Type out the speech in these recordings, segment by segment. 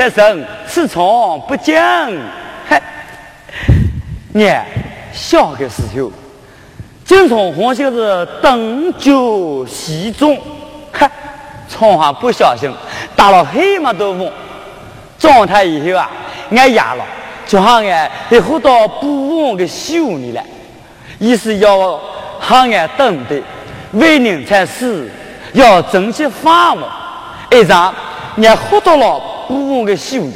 才生，此床不惊。嗨，娘，小的时候，经常好像是登酒席中，嗨，床上不小心打了黑么多风。状态以后啊，俺哑了，就喊俺得喝到不王的修你了，意思要喊俺等待，为人才死，要珍惜法物。一张。俺喝到了不王的酒，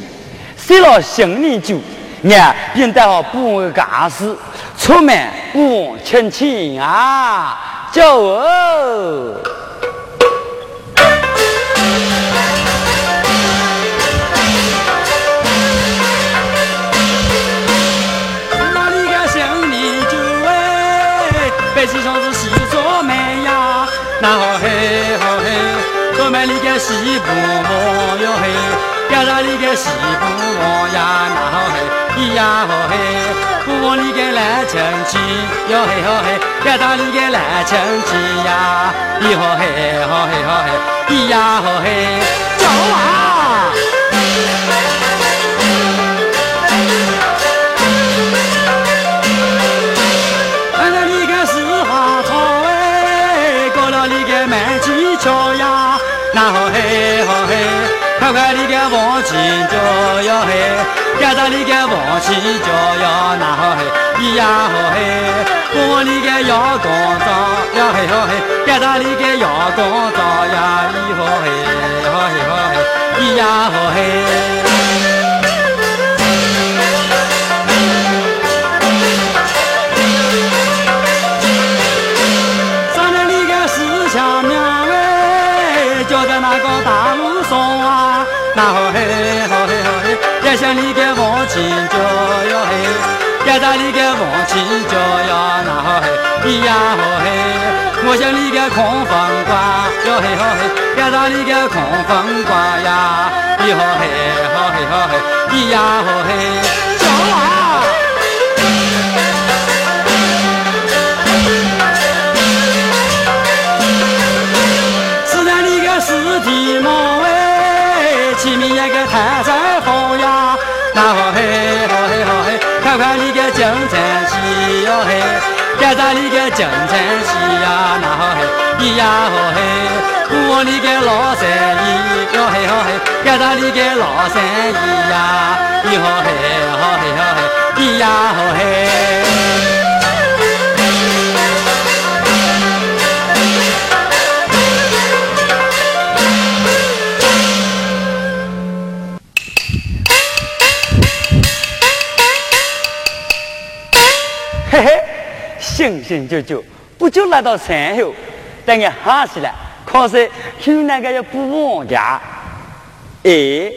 睡了新年酒，俺便带好不王的家事，出门不王亲亲啊，叫哦。那里个新年酒哎，白起上是喜做美呀，那好嘿好嘿。我们里个西部哟嘿，街上你个媳妇王呀那好嘿，咿呀好嘿，不王里个来亲戚哟嘿好嘿，街上你个来亲戚呀，咿好嘿好嘿好嘿，咿呀好嘿，叫啊！你个往前叫呀，那好嘿，咿呀好嘿，我你个阳光照呀嘿好嘿，街上你个阳光照呀，咿好嘿好嘿好嘿，咿呀好嘿。我向你个狂风刮哟嘿好嘿，要到你个狂风刮呀，咿好嘿，好嘿嘿，咿呀嘿，叫啊！是那你个四蹄毛哎。前面一个太山峰呀，那好嘿，嘿，嘿，看看你个金蝉戏哟嘿，看着你个金蝉戏呀，那好嘿，咿呀好嘿，我你个老三姨哟嘿，好嘿，看着你个老三姨呀，咿好嘿，好嘿，好嘿，咿呀嘿。嘿嘿，醒醒就就，不就来到山后，等我喊起来，可是去那个要不王家，哎，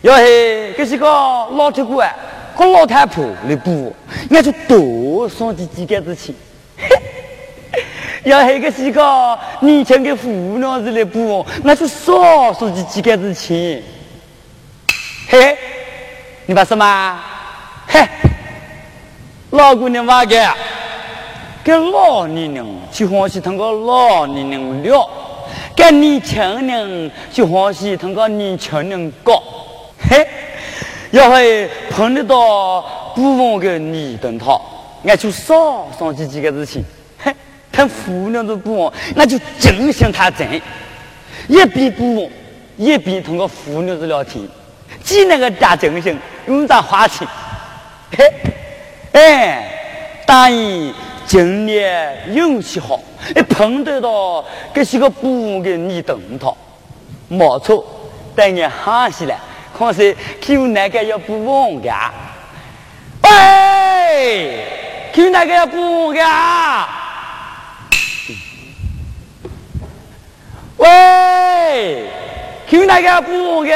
要是这是个老铁官和老太婆来补，那就多送几几个子钱。要是个是个年轻的妇娘子来补，那就少送几几个子钱。嘿，你怕什么？嘿。老姑娘话个，跟老年人就欢喜通过老年人聊，跟年轻人就欢喜通过年轻人搞。嘿，要是碰得到不王的二等套，俺就少上几几个事情。嘿，看妇娘都不忘，那就真心他真，一边不忘，一边通过妇娘子聊天，既那个加真心，用咱花钱。嘿。哎，大爷今年运气好，一碰得到这些个补的你等他，没错，等你喊起来，可是有哪个要补王的？喂，有哪个要补王的？喂，有哪个要补王的？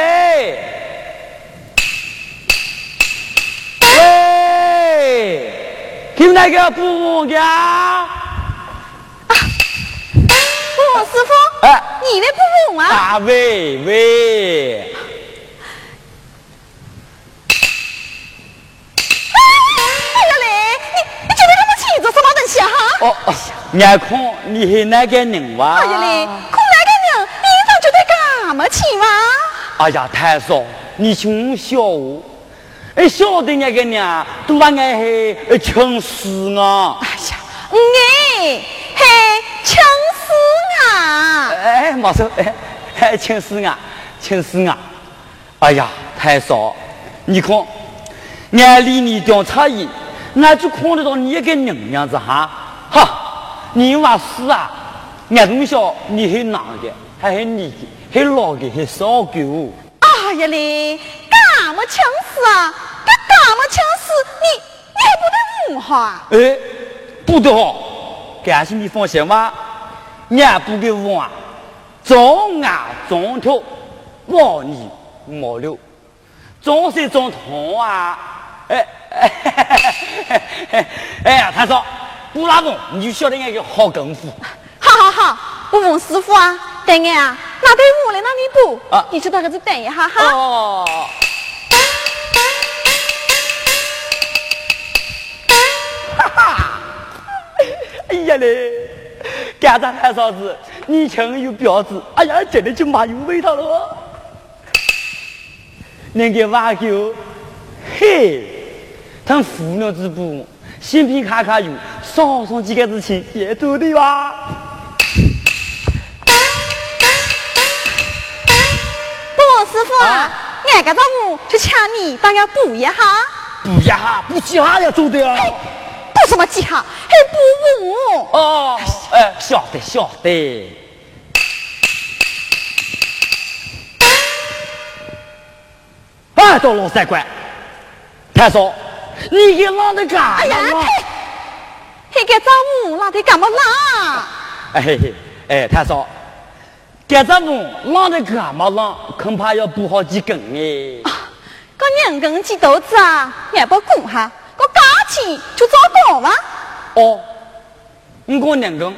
听那个不家？啊，师傅，哎，你的不问啊？啊喂喂！哎呀嘞，你你今天那么气，做什么东西啊？哦，眼看你是哪个人哇？哎呀嘞，看哪个人，衣裳就哎呀，太嫂，你请笑我，哎，晓得那个娘都把俺嘿穷死啊！哎呀，哎，嘿，穷死啊！哎，没事，哎，穷死啊，穷死啊！哎呀，太少，你看，俺离你调差异，俺就看得到你一个人样子哈，哈，你娃是啊？俺从小你是男的，还是女的，还老的，很少狗。哎呀嘞，干么强势啊？干干么强势？你你还不得问哈？哎，不得好，感谢你放心吧。俺不给我啊，早俺中条，晚你毛六，中山中通啊！哎哎哎哎呀，他说不拉风，你就晓得俺个好功夫。好好好，我问师傅啊，等俺啊，拿对我来拿你补啊，你就到这等一下哈。哦。哈哈，哎呀嘞，干啥干啥子？你强有标志，哎呀，真的就蛮有味道了。那个瓦狗，嘿，他糊弄子不，新品卡卡油，少送几个子钱也足的哇。师傅啊，俺个丈母就抢你，当要补一下。补一下，补几下要做的啊？补什么几下？还补我？哦，哎，晓得晓得。哎，到老三官，太嫂，你给拉的干哎呀，嘿，给丈母拉的干么拉？哎嘿嘿，哎，太嫂。干这么浪的干嘛浪？恐怕要补好几根哎！个两根几豆子啊，也不供哈，个价钱就糟糕了。哦，你讲两个，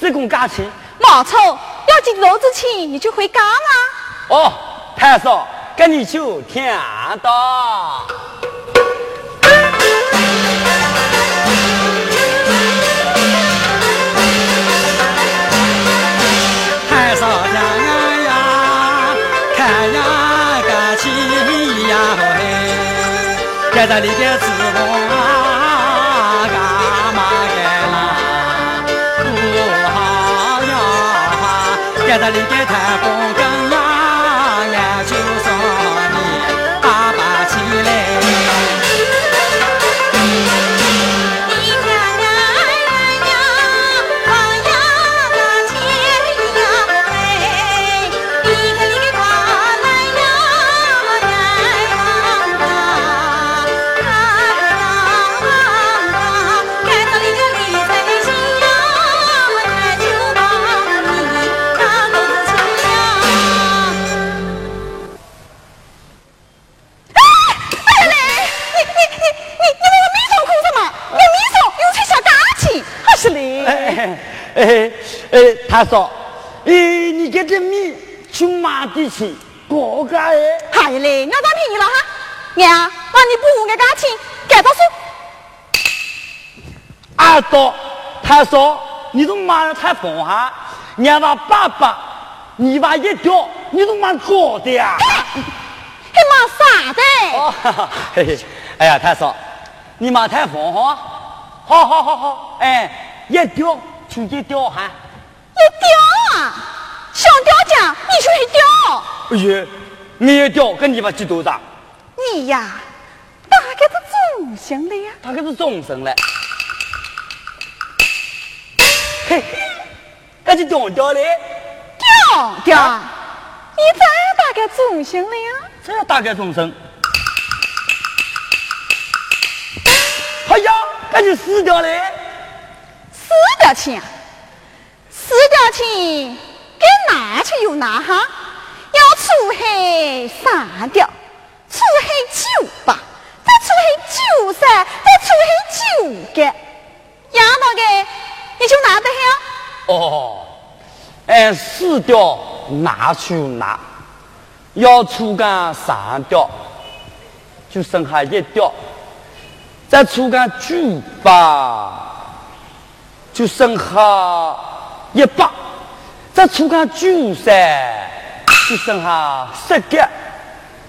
只讲价钱？没错，要几豆子钱你就回家吗？哦，太少，跟你就听到。在这里的子房啊，干嘛干啦？不好呀！在这里的台风他说：“哎，你给这米去买的钱，多干哎。”嗨嘞，我当便宜了哈，娘，那你不我个价钱，给多少？二多，他说：“你都买了太疯哈，娘把爸爸，你把一条，你都买高的呀？还买啥的？哦，嘿嘿，哎呀，他说：“你买太疯哈，好好好好，哎，一条。”出去钓哈？你钓啊？想钓江，你就去钓。哎呀，你也钓，跟你把几多大？你呀，大概是中生的呀。大概是中生了。嘿，赶紧钓钓嘞！钓钓，你再大概中生了呀？这大概中生。哎呀，那就死掉嘞！四条钱，四条钱，该拿去又拿哈，要出海三条，出海九八，再出海九三，再出海九个，丫头个，你就拿得了。哦，哎，四条拿去拿，要出干三条，就剩下一条，再出干九八。就剩下一百，再出个九三，一生哈十个，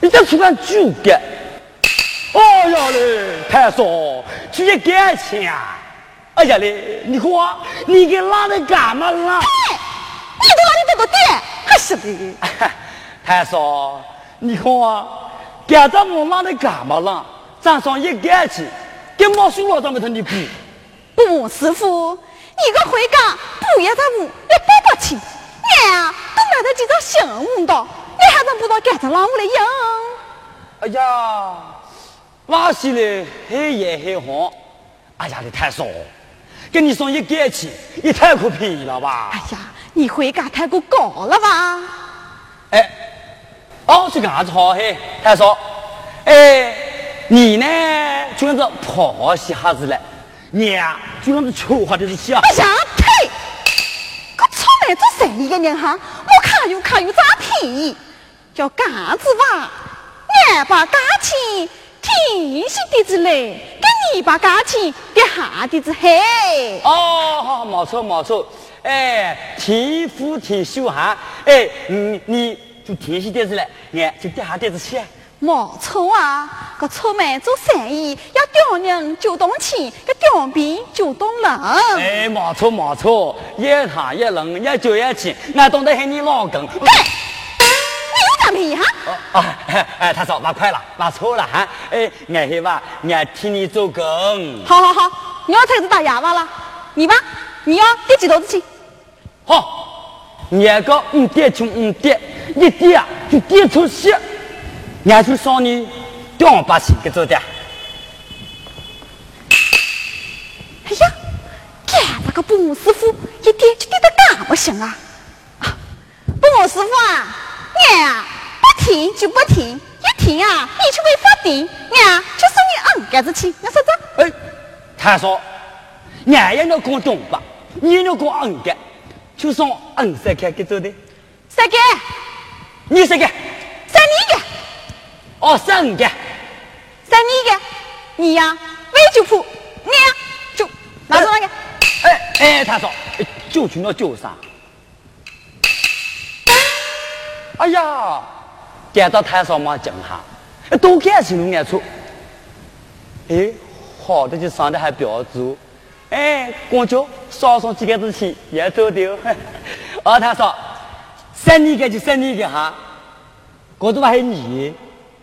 你再出个九个。哎呀嘞，太少，就一感情啊！哎呀嘞，你看你给拉的干嘛啦？你都拉的这个点，还是的。太少，你看啊，干这么拉的干嘛啦？咱上一感情，跟毛叔老咱们同你补。不，师傅，一个回家补一只补，也补不清。俺啊，都买了几张新的，你还能不知道干着啷我来用？哎呀！拉稀嘞，黑也黑黄，哎呀，你太少，给你送一感情，也太可便宜了吧？哎呀，你回家太过高了吧？哎，哦，这个样子好嘿，太少。哎，你呢，就样子跑些哈子嘞，你呀，就样子丑话的是些。哎呀，呸！我出来做生意的人哈，我看又看又咋便宜，叫干子吧？俺把价钱。天是的子嘞，跟你把价钱给下的子嘿。哦，好，没错没错。哎，天富天秀哈。哎，你你就天是的子来，俺就跌下的子去。没错啊，个出门做生意要吊人就动钱，个吊兵就动人。哎，没错没错，一谈一论一就一钱，俺懂得喊你老公。便宜哈！哦，哎，他说拿快了，拿错了哈！哎，俺是吧俺替你做工。好好好，你要才子打哑巴了，你吧，你要叠几多子钱？好，俺个五点就五点，一点就点出去，俺就送你两百钱给做的。哎呀，干那个布师傅一点就点得干不行啊！布师傅啊，俺啊！不听就不听，一听啊，你就违法定，俺就送你二杆子去，你说这？哎，他说，俺也能讲东吧，你也要讲二杆，就送二三杆给走的。三杆，你三杆，三你杆，哦，三杆，三你个，你呀，为就铺，你呀，就拿走那个。哎哎，他说，就去那就上？哎呀！点到台上嘛，讲哈，都感情都爱错。哎，好的就上的还标注，哎，公交少上几个子钱也走丢。哦 他说，三你个就三你个哈，我这还有你，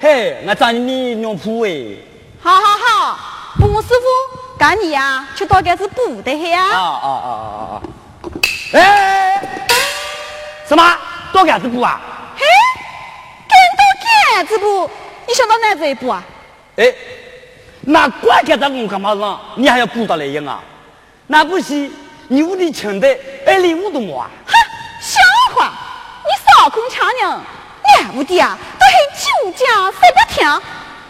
嘿，我找你你用铺哎。好好好，布师傅，干你呀，去到杆子补的嘿呀。啊啊啊啊啊！哎，什么？到杆子补啊？男子步，你想到哪子一步啊？哎，那管干这我干嘛让？你还要补到来用啊？那不是你屋里请的，哎，礼物都没啊？哼，笑话！你少空抢人，俺屋的啊都是酒家三百天，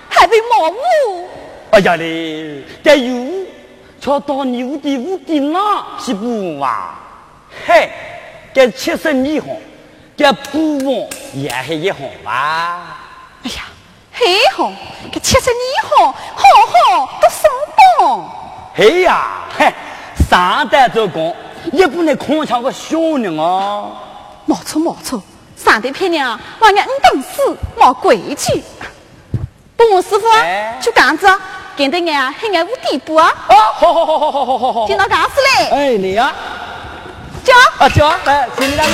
还被毛屋。哎呀嘞，这有，瞧到你屋的屋顶上去补啊？嘿，这七十二行，这补完也是一行吧？哎呀，黑红，这七十二行，好好都上榜。嘿呀，嘿，上代做工，也不能空抢个小人啊。没错没错，上的骗人，往伢五等死，没规矩。帮我师傅啊，就这样子，跟着俺黑俺五底部啊。哦，好好好好好好好好。听到干事嘞？哎，你啊。叫。啊叫，来，请你来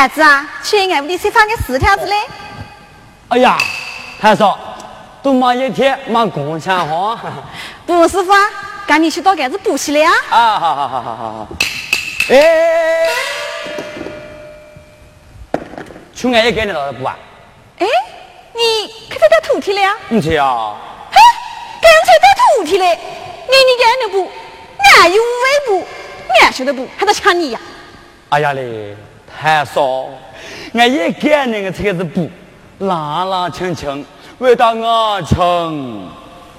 我。孩子啊，去俺屋里谁放个四条子嘞？哎呀，太少，都忙一天忙工钱花。布师傅啊，赶紧去到杆子补起来啊！啊，好好好好好好。哎，去俺也给你老子补啊？哎，你可在带徒弟了呀？你去啊？嘿，干脆带徒弟嘞！你你干的补？俺有五位补，俺晓得补，还得抢你呀？哎呀嘞！太少，俺一干那个才开始补，朗朗清清，回到我穷，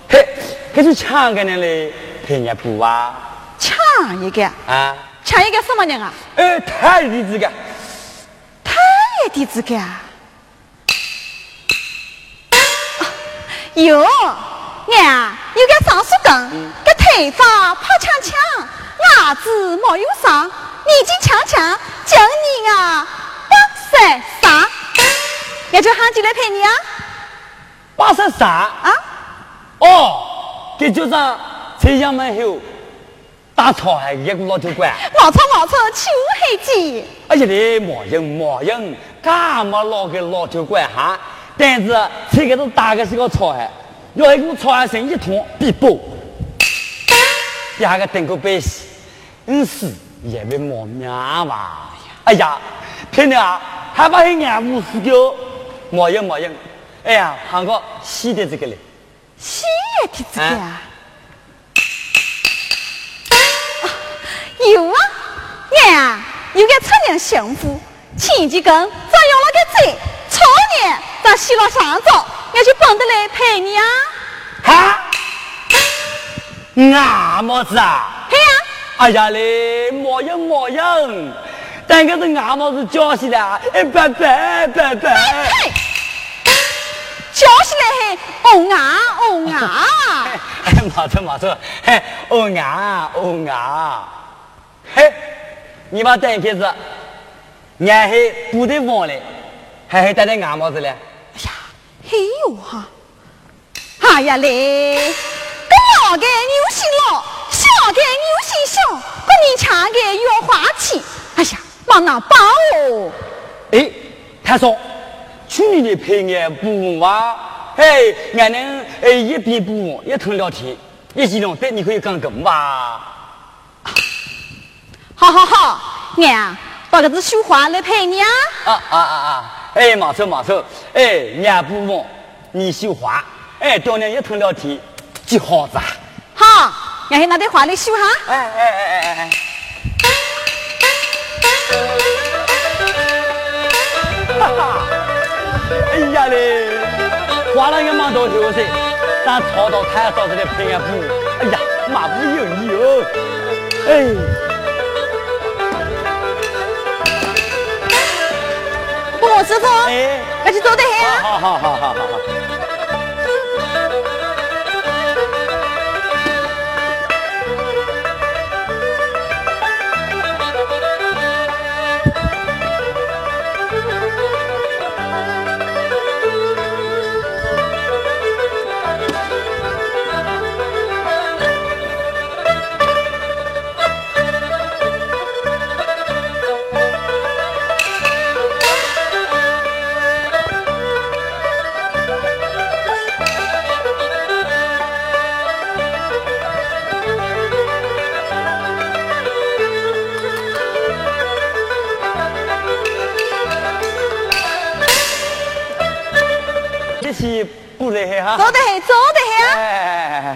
嘿，还是抢个人来陪人补啊？抢一个？啊？抢一个什么人啊？哎，太弟子个，太弟子个啊！哟，俺，有个上树根，个头发泡呛呛，牙子没有上，眼睛呛呛，叫你啊，八十三，也就喊进来陪你啊。八十三啊？哦，给就上车厢门后大草还一个老头官。毛草毛草，秋黑鸡。哎呀你莫用莫用，干嘛老个老头官哈？但是这个是打个是个草海，要一个草海声一通必爆。第二个等个百姓，嗯是也没莫命吧？哎呀，骗你啊，还把人眼无死掉，莫人莫人。哎呀，喊个西的这个嘞，西的这个啊，有啊，娘有个出人幸福，前几根咱用了个嘴，草年咱洗了上早，我就蹦得来陪你啊。哈，俺么子啊？嘿呀！哎呀嘞，莫用莫用，但个是俺帽子叫起来，哎拜拜拜拜。叫起来嘿，哦啊哦啊！哎，没错没错，嘿，哦啊哦啊，嘿，你把等开始，俺还不得忘嘞，还还带点俺帽子嘞？哎呀，嘿哟哈！哎呀嘞，个老的牛心老，小个牛心小，个你强个要花钱，哎呀，往哪包哦？哎，他说。去年的陪俺补娃，哎，俺能哎一边补一通聊天，一激动，对你可以讲更吧？好好好，娘，把个子绣花来陪你啊！啊啊啊啊！哎，没错没错，哎，俺补娃，你绣花，哎，多年一通聊天，就好子。好，娘先拿点花来绣哈。哎哎哎哎哎哎！哈哈。哎呀嘞，花了也蛮多钱噻，咱操到太嫂子来陪俺补。哎呀，马不有你哦。哎，不，师傅，哎，快去做点黑好好好好好好。走得很，走得很。呀。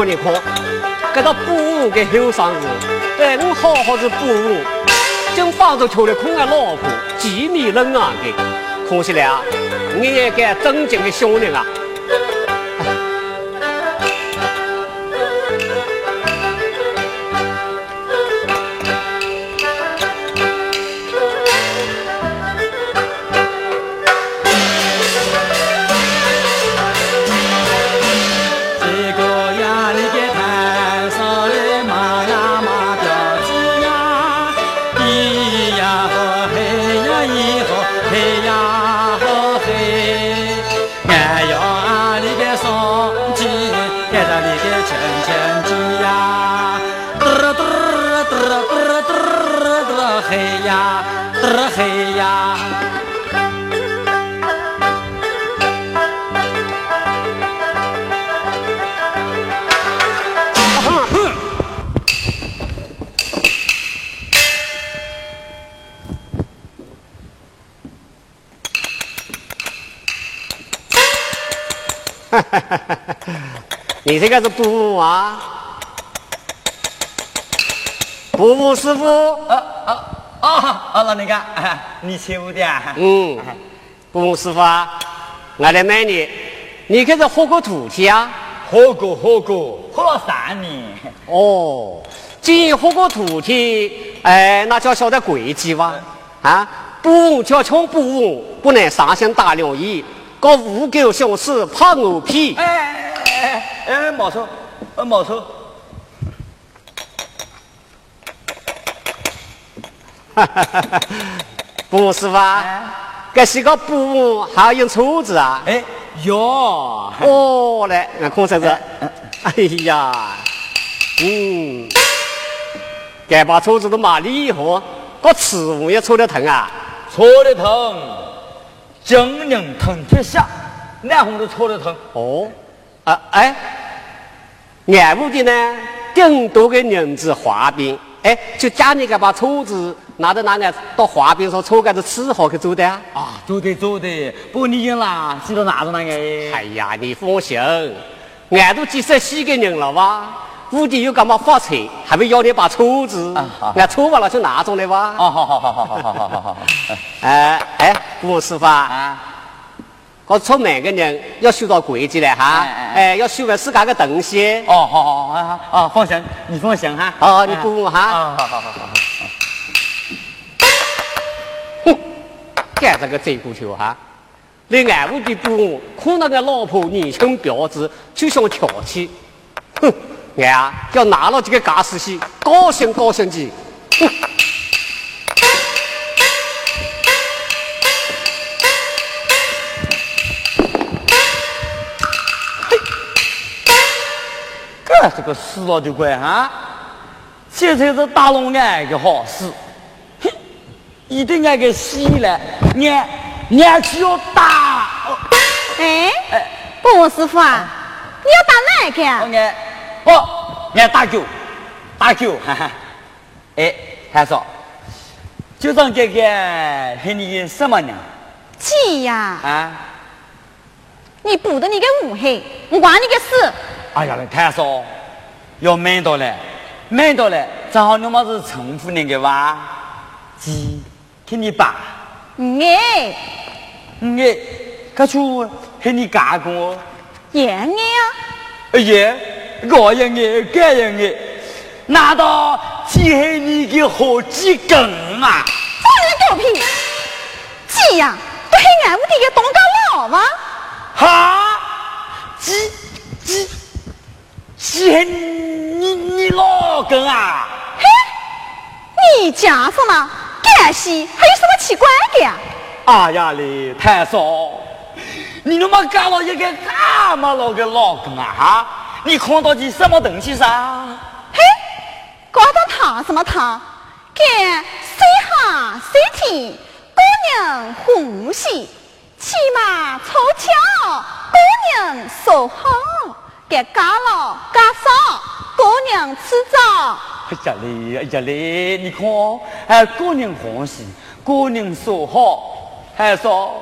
看你看，这个布屋的后生子，对我好好的布屋，竟放着求了空的老婆，几米冷啊的，可惜了，你也该正经的小人啊。你这个是布木啊？布木师傅？啊啊啊！啊，老人家，你请我的啊？嗯，布木师傅啊，我来问你，你可是喝过土气啊？喝过，喝过，喝了三年。哦，既然活过土气，哎，那就要晓得规矩哇？啊，布就要抢布，不能三心打两意。搞五狗小事怕我屁！哎哎哎哎，没错，没错。哈哈哈哈不是吧？这是个布还要用车子啊？哎，哟！哦嘞，那看啥子？哎呀，嗯，该把车子都骂厉害，这瓷物也戳得疼啊！戳得疼。金人疼天下，哪红都戳得疼。哦，啊哎，俺屋的呢，更多给人子滑冰，哎，就家里个把车子拿到哪里到滑冰上车个子吃好去做的啊？啊，做的做的，不过你讲啦，知道哪种那个？哎呀，你放心，俺都几十岁的人了哇，屋里又干嘛发财，还会要你把车子，俺车完了就拿走了哇。哦，好好好好好好好好好。哎哎，吴师傅啊，我出门的人要修到规矩来哈，哎，要修完自家的东西。哦，好好好好好，放心，你放心哈。哦，你顾我哈。好好好好好。哼，干这个贼骨头哈！连俺屋的顾看到个老婆年轻标致，就想挑起。哼，俺啊要拿了这个嘎死西，高兴高兴的。哼。这个死了就怪啊！现在是打龙眼的好事。哼，一定要给死了，俺俺去要打。哎，波师傅啊，你要打哪个呀？俺，哦，俺打狗，打狗，哈哈。哎，还说，就让这个和你什么呢？鸡呀！啊，你补的你个五黑，我管你个事。哎呀，太少，要买到嘞，买到嘞，正好你妈是重复那个哇，鸡，听你爸，哎，哎，可出和你干过，也爱啊，哎呀，我也爱，该也爱，难道鸡是你的好几根啊？放你狗屁！鸡呀，不是俺屋的个东家老吗？哈，鸡，鸡。是你你老公啊？嘿，你讲什么？干系还有什么奇怪的呀？哎呀嘞，太少！你他妈干了一个这么老个老公啊？哈！你看到的什么东西噻？嘿，搞到他什么他？干谁哈谁听？姑娘欢喜，骑马抽巧，姑娘说好。给家老家少，姑娘吃早。哎呀嘞，哎呀嘞，你看，哎，姑娘欢喜，姑娘说好，还说，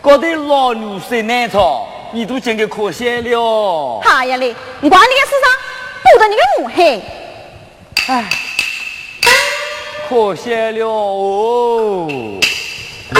搞得老牛水难炒，你都真给可惜了。哎呀嘞，你管你个世上，不得你个母黑。哎，可惜了哦。吴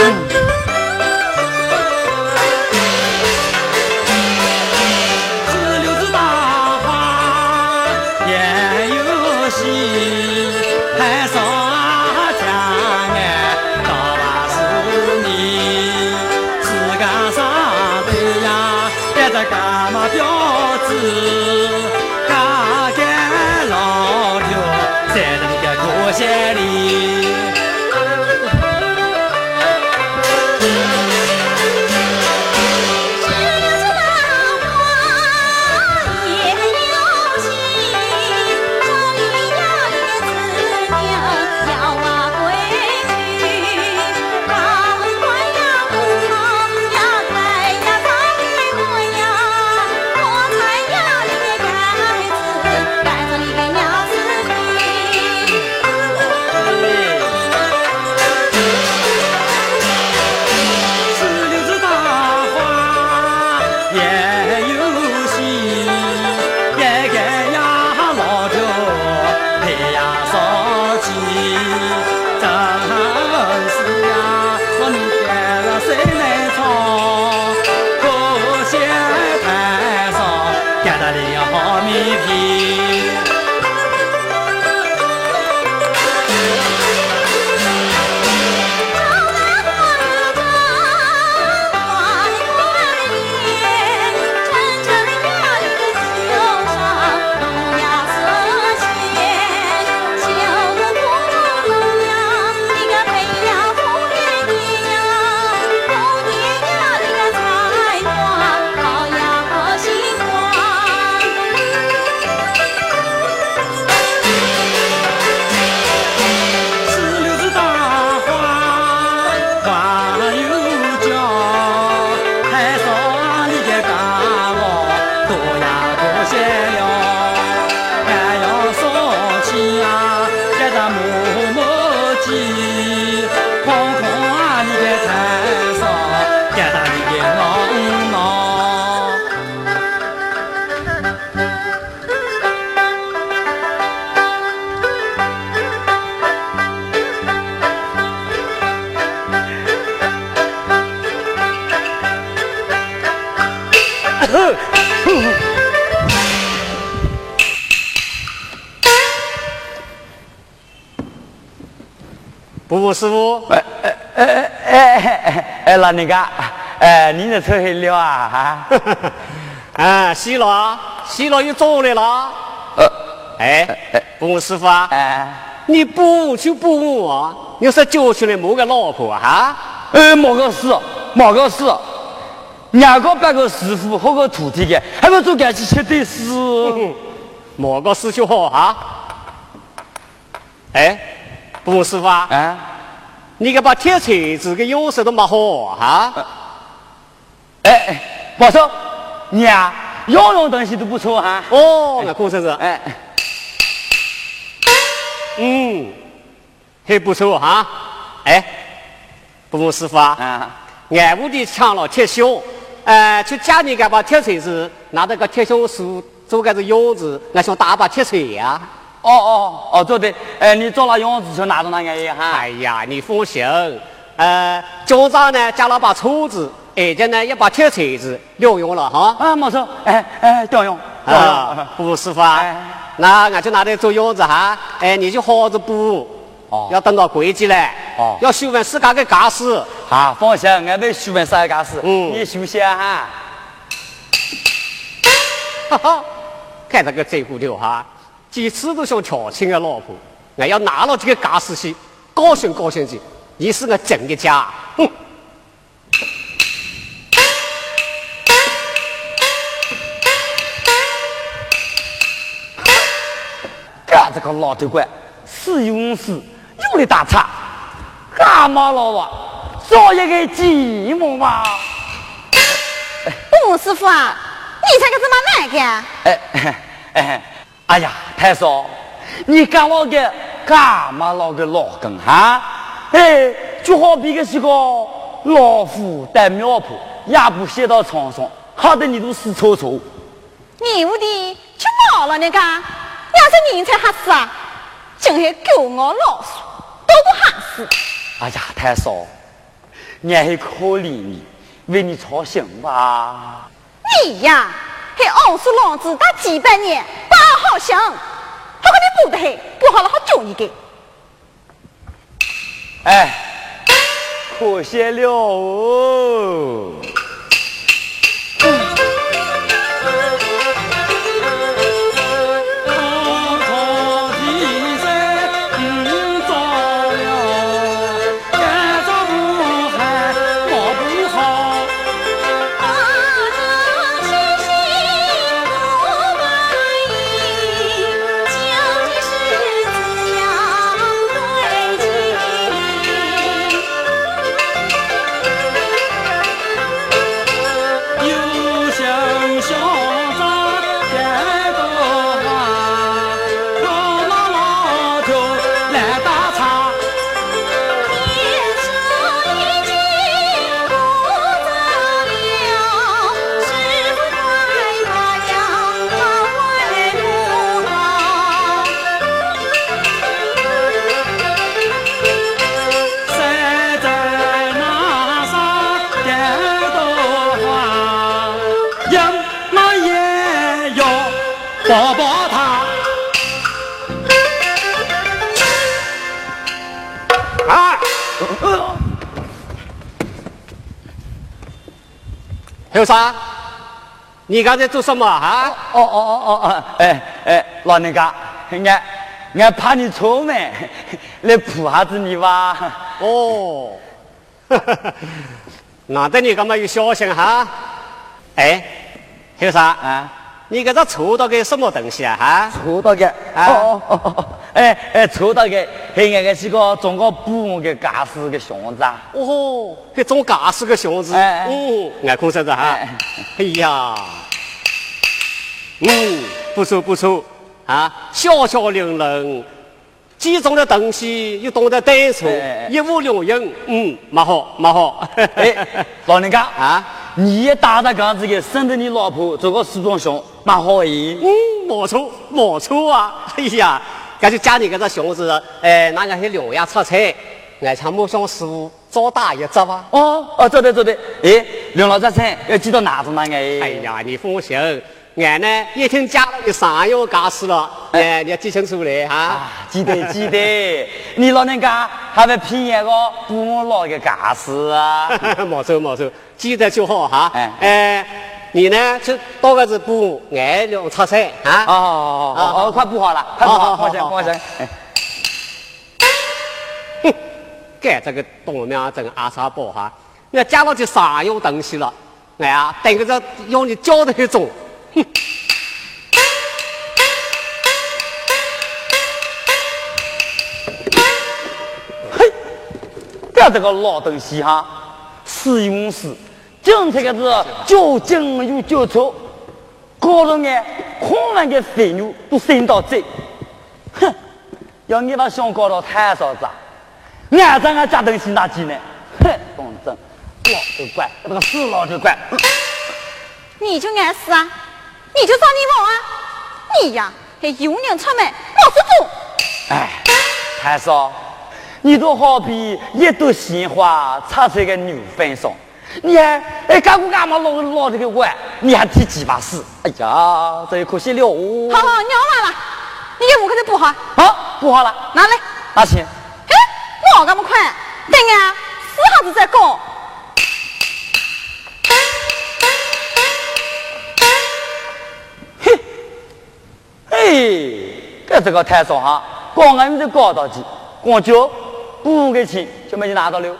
师傅，哎哎哎哎哎哎，老人家，哎，你在抽黑了啊？哈，啊，洗了，洗了又走来了。呃，哎，吴师傅啊，哎，你补就补啊，你是教出来某个老婆啊？呃，某个事，某个事，两个半个师傅和个徒弟的，还不做干起吃的事？某个事就好啊。哎，吴师傅啊，哎。你给把铁锤子跟钥匙都没好哈？哎哎，宝叔，娘，样样东西都不错哈。哦，那可真是。哎，嗯，还不错哈。哎，不问师傅啊，俺屋里抢了铁锹，哎，去家里给把铁锤子拿着个铁锹树做个子样子，俺想打把铁锤呀。哦哦哦，对对，哎，你做了样子就拿着那个去哈。哎呀，你放心，呃，家长呢加了把锄子，而且呢一把铁锤子，两用了哈。啊，没错，哎哎，调用。啊，不师傅啊，那俺就拿来做样子哈。哎，你就好好补。哦。要等到归季来。哦。要修完自家的家事。啊，放心，俺没修完自家家事。嗯。你休息哈。哈哈，看这个贼骨头哈。几次都想调亲个老婆，俺要拿了这个家私去，高兴高兴去。你是我真的家，哼！干这个老头怪，是有事有的打岔，干嘛老王找一个寂寞吧？吴师傅啊，你才个这么难干？哎 哎。哎呀，太嫂！你干我个干嘛老个老根哈？哎，就好比个是个老虎带苗圃，也不歇到床上，吓得你都死臭臭。你屋的吃毛了那个，要是人才吓死啊！真是狗咬老鼠，都不吓死。哎呀，太少，俺还可怜你，为你操心吧。你呀，还傲视老子打几百年，不好好想，好跟你补的很，补好了好救你给。哎，可惜了哦。后生，你刚才做什么啊？哦哦哦哦哦！哎哎，老人家，俺俺怕你出门，来扑下子你吧。哦，难得你这么有孝心哈。哎，后生啊，你给他抽到个什么东西啊？哈？抽到个？哦哦哦哦！哎哎，抽到个，还俺个是个中国布的家私的箱子啊！哦，还种家私的箱子，嗯，俺空说着哈。哎呀，嗯，不错不错啊，小巧玲珑，集中的东西又懂得对错，一物两用，嗯，蛮好蛮好。哎，老人家 啊，你也打着杆子给省得你老婆做个梳妆箱，蛮好哎。嗯，没错没错啊！哎呀。那就家里搿只熊子，哎，那个是两样出菜，俺像木匠师傅早打一只吧？哦哦，对对对对，哎，两老出菜要记到哪种那个？哎呀，你放心，俺呢一听家里上药家事了，哎，你要记清楚嘞哈。记得记得，你老人家还会骗一个不老的家事啊？没错没错，记得就好哈。哎哎。你呢？就多个是补爱两炒菜啊！哦哦哦哦，快补好了，快补好，放心放心。哼，该这个东苗真阿啥宝哈！要加了去啥用东西了？哎呀，等个这用你教的去种。哼，这个老东西哈，使用时。精彩个是较劲又较粗，搞得俺空完的肥牛都生到嘴。哼，要你把想搞到太嫂子，俺在俺家东西哪几呢？哼，当真，老头怪，那个死老头怪。你就爱死啊？你就找你忙啊？你呀，还有人出门老是做。哎，太嫂，你都好比一朵鲜花插在个牛粪上。你还哎，干不干嘛老老这个碗，你还提鸡巴屎？哎呀，这也可惜了哦。好好，尿完了，你给我给他补好。好，补好了，拿来。拿钱。哎，我这么快？等啊，四下子再搞。嘿，嘿，这这个太少哈，光俺们就搞到起，光交补个钱就没你拿到了。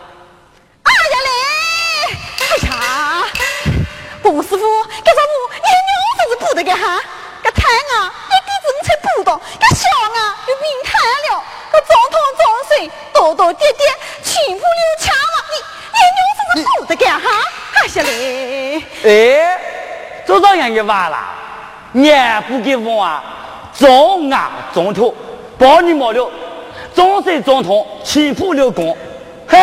吴师傅，这只母你娘子是补的个哈？这太啊，一点子你才补到，这小啊又病瘫了，这装汤装水，倒倒跌跌，全部流枪了。你你娘子是补的个哈？哎下来，哎，做这样的话啦，俺不给我啊，装啊装脱，包你没了，装水装汤，全部流光，嘿，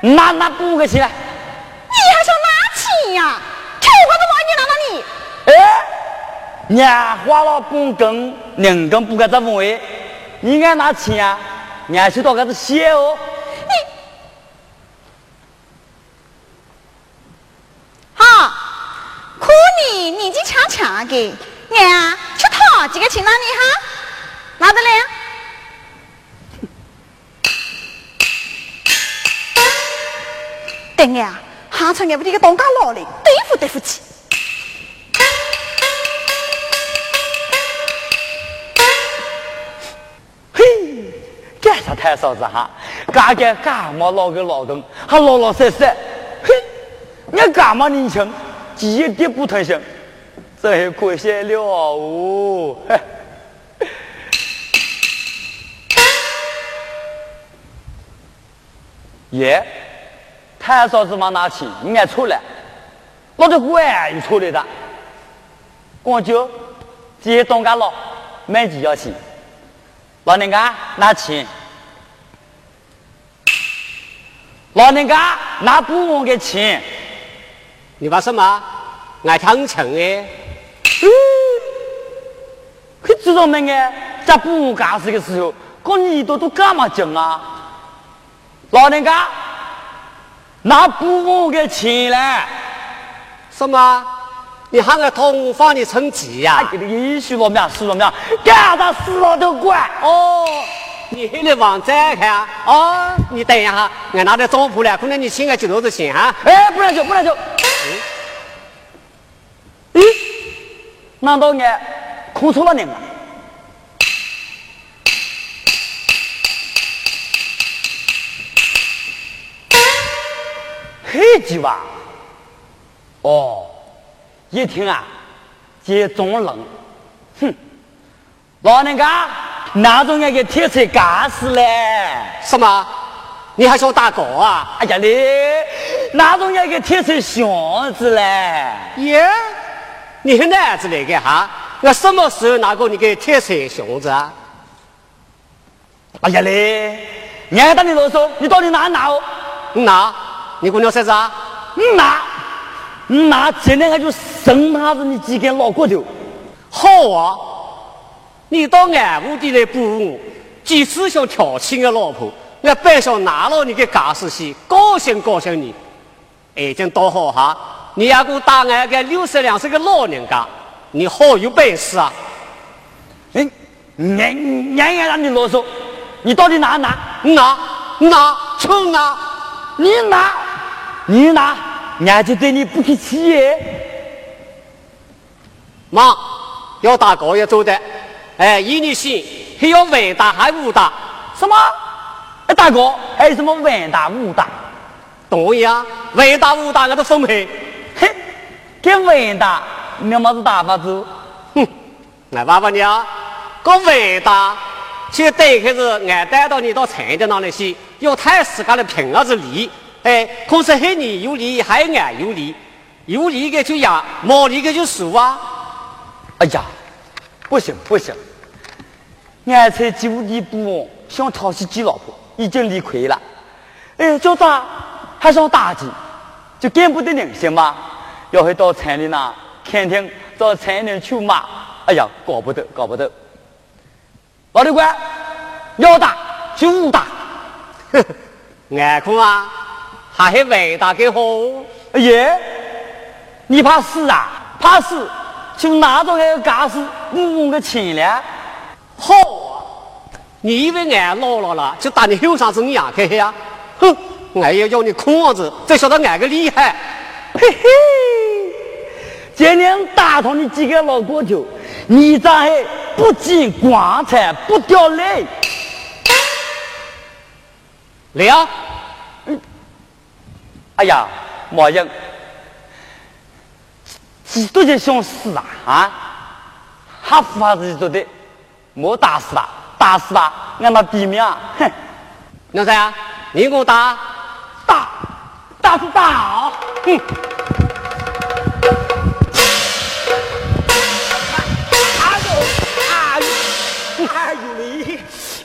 拿拿补个钱来？你还想拿钱呀？我怎么娘花了半根，人根不该这风味，你爱拿钱啊？娘去到个子写哦。好，可你年纪强强的，娘去讨几个钱让你哈，拿得来？对呀，哈出眼不这个当家老的，对付对付起。这太嫂子哈，干干干嘛老个老东，还老老实实，嘿，你干嘛年轻，一点不疼心，真可惜了哦。耶，太嫂子往哪去？你爱错了，我这管又错了的。光就接东家老，买几要钱？老人家拿钱。老人家拿不完的钱，你怕什么？爱听钱哎？嗯，可知道没哎？在不干事的时候，跟你都都干嘛讲啊？老人家拿不我的钱嘞？什么？你喊个同房的成绩呀？给你允许了没？死了没？干他死了都管哦。你还得往再看哦！你等一下，俺拿点账簿来，可能你请个几多子钱啊？哎，不能走，不能走。咦？难道俺看错了你吗？黑鸡吧？哦，一听啊，接中冷，哼，老人家。哪种那个铁车干死嘞？什么？你还想打狗啊？哎呀你，哪种那个铁车箱子嘞？耶，你是哪子来的哈？我什么时候拿过你个铁车箱子啊？哎呀嘞，你还当你啰嗦？你到底哪拿哦？拿？你姑娘啥子啊？拿？拿？今天我就生怕子你几根老骨头。好啊！你到俺屋里来补我，几次想调戏俺老婆，我本想拿了你的家私去，高兴高兴你。已经倒好哈，你要给我打俺个六十两岁个老人家，你好有本事啊！哎，娘娘也让你啰嗦，你到底拿拿拿拿冲拿，你拿你拿，俺就对你不客气耶。妈，要打高要走的。哎，以你行，还要文大还武大？什么？哎，大哥，还有什么文大武大？对呀，文大武大我都分配。嘿，跟文大你有么子打法子？哼，来爸爸娘，个文大就等于是俺带到你到城的那里去，要太自家的凭儿子利。哎，可是黑你有理，还俺有理，有理的就养，没理的就输啊。哎呀，不行不行。俺才九弟不想讨起几老婆，已经理亏了。哎，叫他还想打击，就见不得人行吗？要回到城里呢，肯定到城里去骂。哎呀，搞不得，搞不得。老李官，要打就武打。俺看啊，还是伟大更好。哎呀，你怕死啊？怕死就拿着那个家私，五个钱了。好啊！你以为俺老了了就打你后上子你养开呀？哼！俺要要你空子，才晓得俺个厉害。嘿嘿，今天打通你几个老骨头，你咋还不见棺材不掉泪？来啊！哎呀，莫英，几多就想死啊？啊？还不怕自己做的？莫打死他，打死他，俺那毙命！哼，娘子啊，你给我打，打，打是打，哼！哎呦，哎呦，哎呦嘞！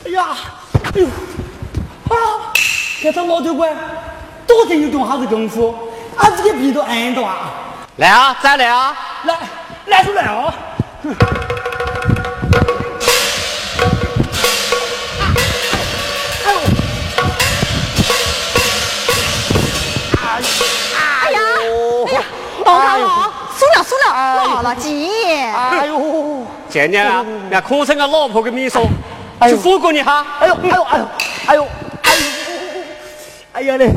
哎呀，哎呦，啊！这他老头官，多真有种哈子功夫，俺这个皮都挨到啊！来啊，再来啊！来，来出来啊！哎呀，哎呀，老大老，输了输了，老了姐。哎呦，今年啊，让空生个老婆跟你说，去火锅你哈。哎呦，哎呦，哎呦，哎呦，哎呦，哎呀嘞，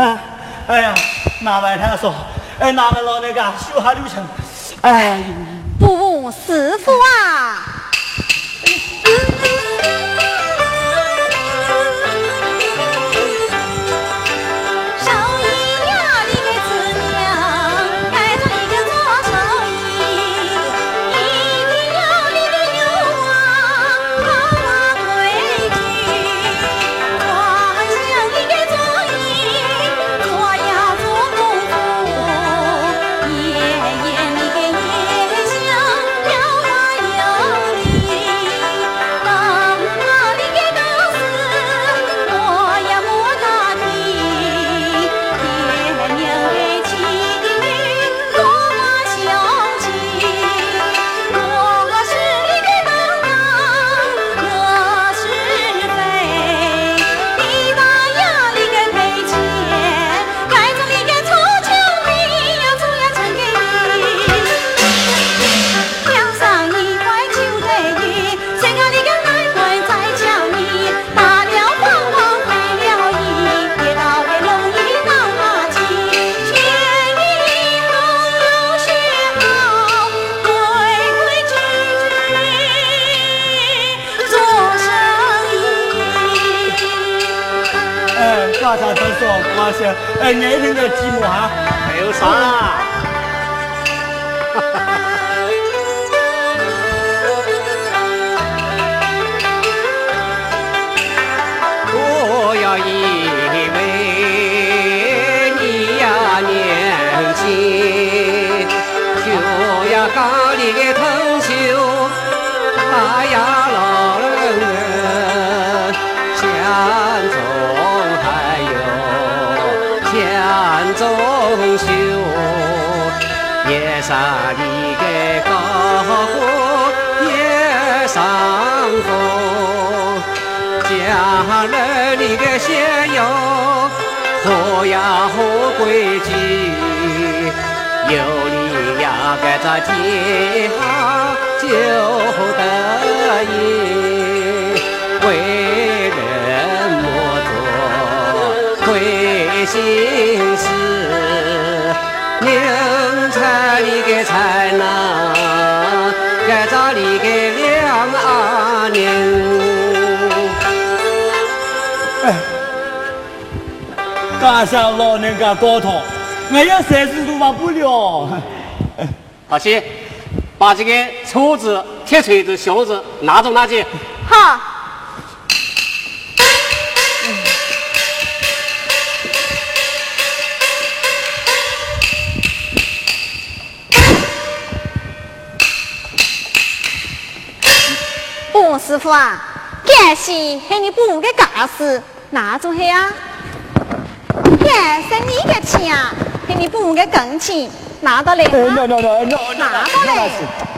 啊，哎呀，哪位他说，哎，哪位老那个修下流程，哎，不，师傅啊。哎，夜上你个高火夜上风。家人你个先要好。呀好。规矩，有你呀该在天下就得意，才能，该找你个两阿娘。赶上老人家高堂，我要三十都忘不了。好些，把这个锤子、铁锤子、箱子拿走拿去。好。不，师傅啊，感谢ให้你补个家事，拿走去啊。感谢你个钱，给你补个工钱，拿到来吗？那那那那拿到来。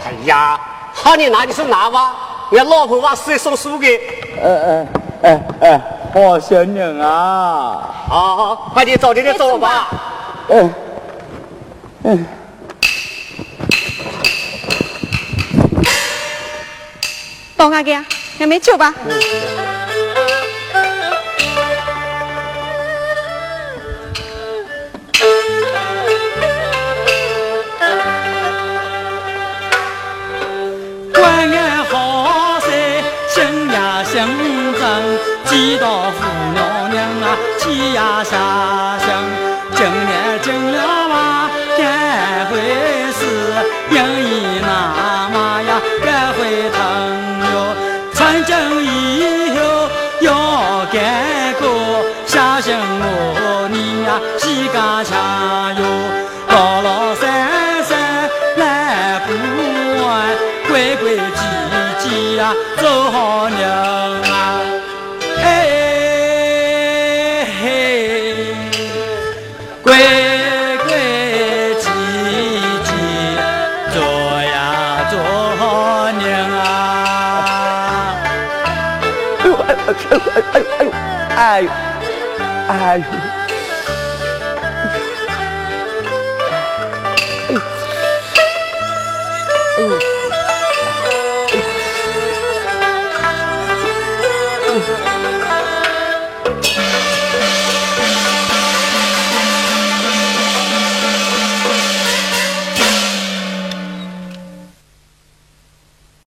哎呀，好你拿你是拿吧，我老婆往死里送书给。哎哎哎哎，好小人啊！好好，快点走，你点走吧。嗯嗯。到哪个？还没酒吧？关爱好噻，心呀心真，见到父娘娘啊，气呀下哎呦哎呦哎呦哎呦哎呦！